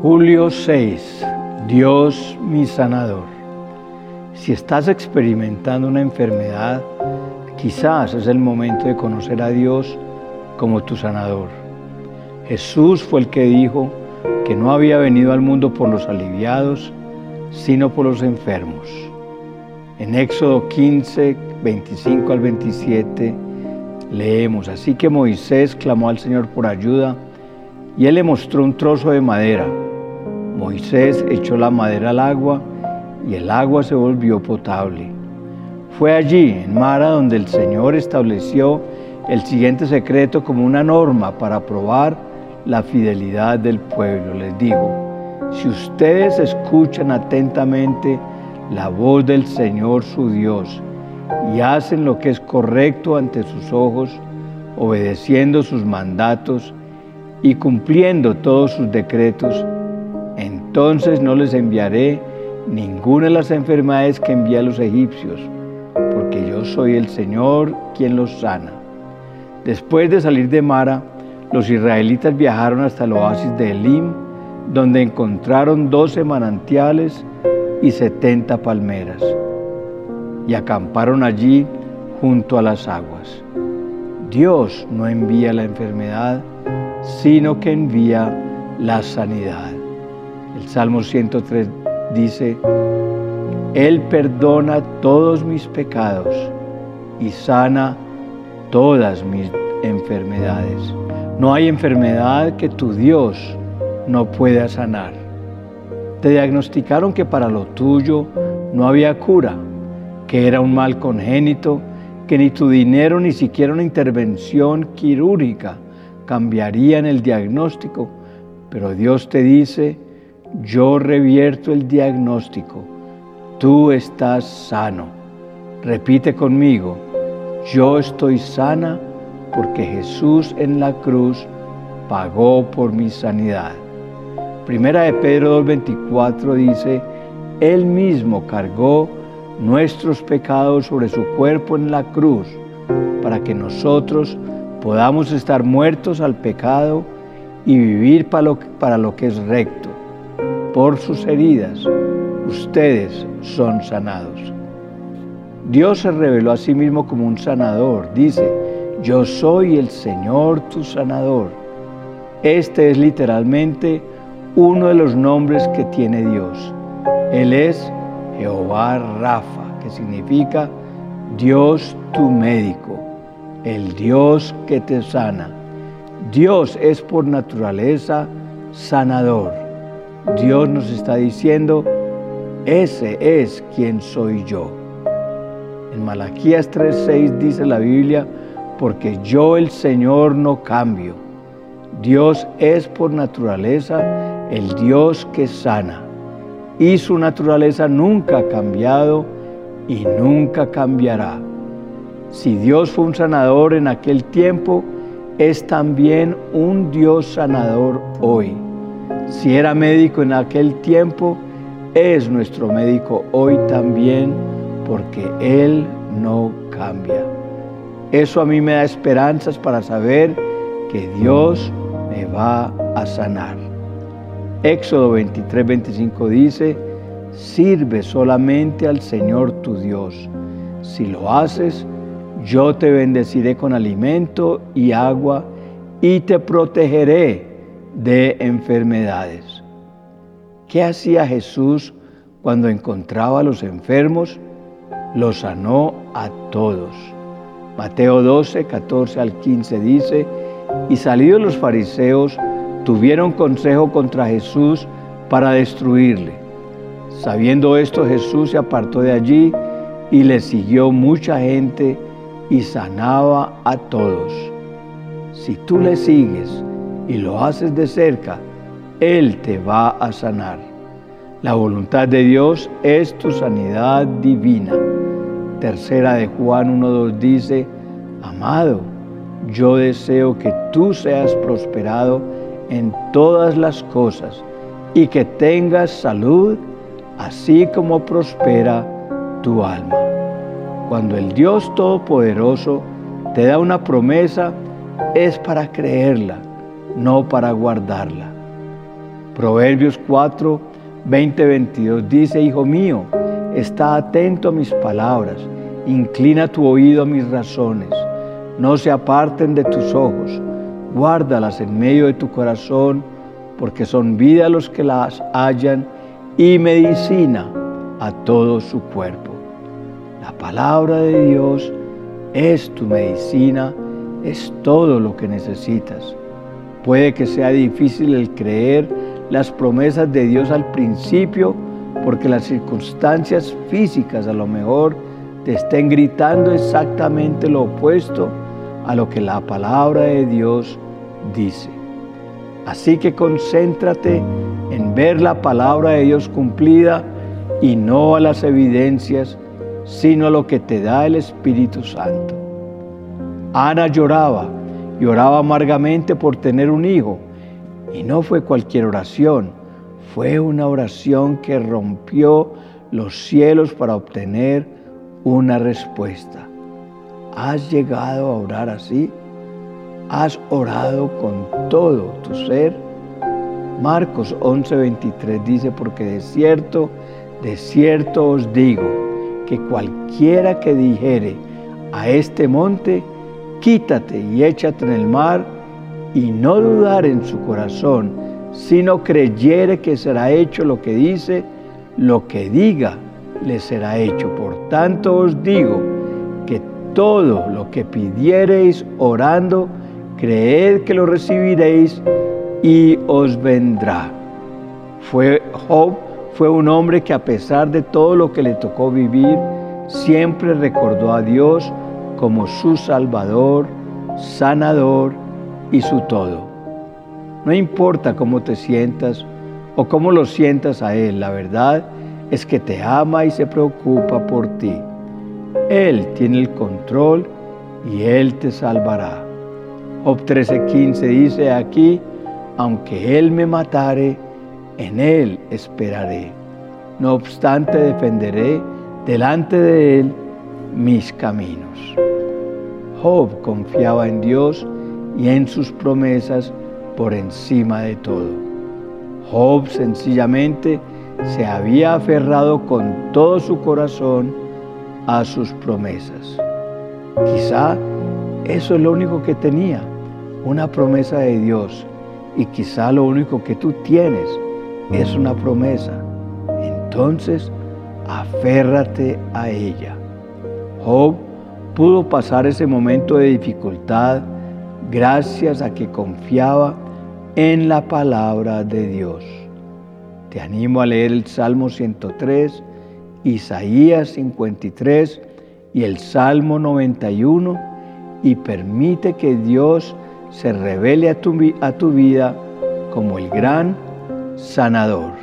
Julio 6. Dios mi sanador. Si estás experimentando una enfermedad, quizás es el momento de conocer a Dios como tu sanador. Jesús fue el que dijo que no había venido al mundo por los aliviados, sino por los enfermos. En Éxodo 15, 25 al 27 leemos, así que Moisés clamó al Señor por ayuda y él le mostró un trozo de madera Moisés echó la madera al agua y el agua se volvió potable. Fue allí, en Mara, donde el Señor estableció el siguiente secreto como una norma para probar la fidelidad del pueblo. Les digo, si ustedes escuchan atentamente la voz del Señor su Dios y hacen lo que es correcto ante sus ojos, obedeciendo sus mandatos y cumpliendo todos sus decretos, entonces no les enviaré ninguna de las enfermedades que envié a los egipcios, porque yo soy el Señor quien los sana. Después de salir de Mara, los israelitas viajaron hasta el oasis de Elim, donde encontraron doce manantiales y setenta palmeras, y acamparon allí junto a las aguas. Dios no envía la enfermedad, sino que envía la sanidad. El Salmo 103 dice, Él perdona todos mis pecados y sana todas mis enfermedades. No hay enfermedad que tu Dios no pueda sanar. Te diagnosticaron que para lo tuyo no había cura, que era un mal congénito, que ni tu dinero ni siquiera una intervención quirúrgica cambiarían el diagnóstico. Pero Dios te dice, yo revierto el diagnóstico, tú estás sano. Repite conmigo, yo estoy sana porque Jesús en la cruz pagó por mi sanidad. Primera de Pedro 2.24 dice, Él mismo cargó nuestros pecados sobre su cuerpo en la cruz para que nosotros podamos estar muertos al pecado y vivir para lo, para lo que es recto por sus heridas ustedes son sanados. Dios se reveló a sí mismo como un sanador. Dice, yo soy el Señor tu sanador. Este es literalmente uno de los nombres que tiene Dios. Él es Jehová Rafa, que significa Dios tu médico, el Dios que te sana. Dios es por naturaleza sanador. Dios nos está diciendo, ese es quien soy yo. En Malaquías 3:6 dice la Biblia, porque yo el Señor no cambio. Dios es por naturaleza el Dios que sana. Y su naturaleza nunca ha cambiado y nunca cambiará. Si Dios fue un sanador en aquel tiempo, es también un Dios sanador hoy. Si era médico en aquel tiempo, es nuestro médico hoy también, porque Él no cambia. Eso a mí me da esperanzas para saber que Dios me va a sanar. Éxodo 23, 25 dice, sirve solamente al Señor tu Dios. Si lo haces, yo te bendeciré con alimento y agua y te protegeré de enfermedades. ¿Qué hacía Jesús cuando encontraba a los enfermos? Los sanó a todos. Mateo 12, 14 al 15 dice, y salidos los fariseos, tuvieron consejo contra Jesús para destruirle. Sabiendo esto, Jesús se apartó de allí y le siguió mucha gente y sanaba a todos. Si tú le sigues, y lo haces de cerca, Él te va a sanar. La voluntad de Dios es tu sanidad divina. Tercera de Juan 1.2 dice, Amado, yo deseo que tú seas prosperado en todas las cosas y que tengas salud, así como prospera tu alma. Cuando el Dios Todopoderoso te da una promesa, es para creerla no para guardarla. Proverbios 4, 20, 22 dice, Hijo mío, está atento a mis palabras, inclina tu oído a mis razones, no se aparten de tus ojos, guárdalas en medio de tu corazón, porque son vida a los que las hallan y medicina a todo su cuerpo. La palabra de Dios es tu medicina, es todo lo que necesitas. Puede que sea difícil el creer las promesas de Dios al principio, porque las circunstancias físicas a lo mejor te estén gritando exactamente lo opuesto a lo que la palabra de Dios dice. Así que concéntrate en ver la palabra de Dios cumplida y no a las evidencias, sino a lo que te da el Espíritu Santo. Ana lloraba y oraba amargamente por tener un hijo, y no fue cualquier oración, fue una oración que rompió los cielos para obtener una respuesta. ¿Has llegado a orar así? ¿Has orado con todo tu ser? Marcos 11:23 dice, porque de cierto, de cierto os digo, que cualquiera que dijere a este monte, quítate y échate en el mar, y no dudar en su corazón, sino creyere que será hecho lo que dice, lo que diga le será hecho. Por tanto os digo que todo lo que pidiereis orando, creed que lo recibiréis y os vendrá. Fue Job fue un hombre que a pesar de todo lo que le tocó vivir, siempre recordó a Dios como su Salvador, sanador y su todo. No importa cómo te sientas o cómo lo sientas a Él, la verdad es que te ama y se preocupa por ti. Él tiene el control y Él te salvará. Job 13:15 dice aquí, aunque Él me matare, en Él esperaré. No obstante defenderé delante de Él mis caminos. Job confiaba en Dios y en sus promesas por encima de todo. Job sencillamente se había aferrado con todo su corazón a sus promesas. Quizá eso es lo único que tenía, una promesa de Dios. Y quizá lo único que tú tienes es una promesa. Entonces, aférrate a ella. Job pudo pasar ese momento de dificultad gracias a que confiaba en la palabra de Dios. Te animo a leer el Salmo 103, Isaías 53 y el Salmo 91 y permite que Dios se revele a tu, a tu vida como el gran sanador.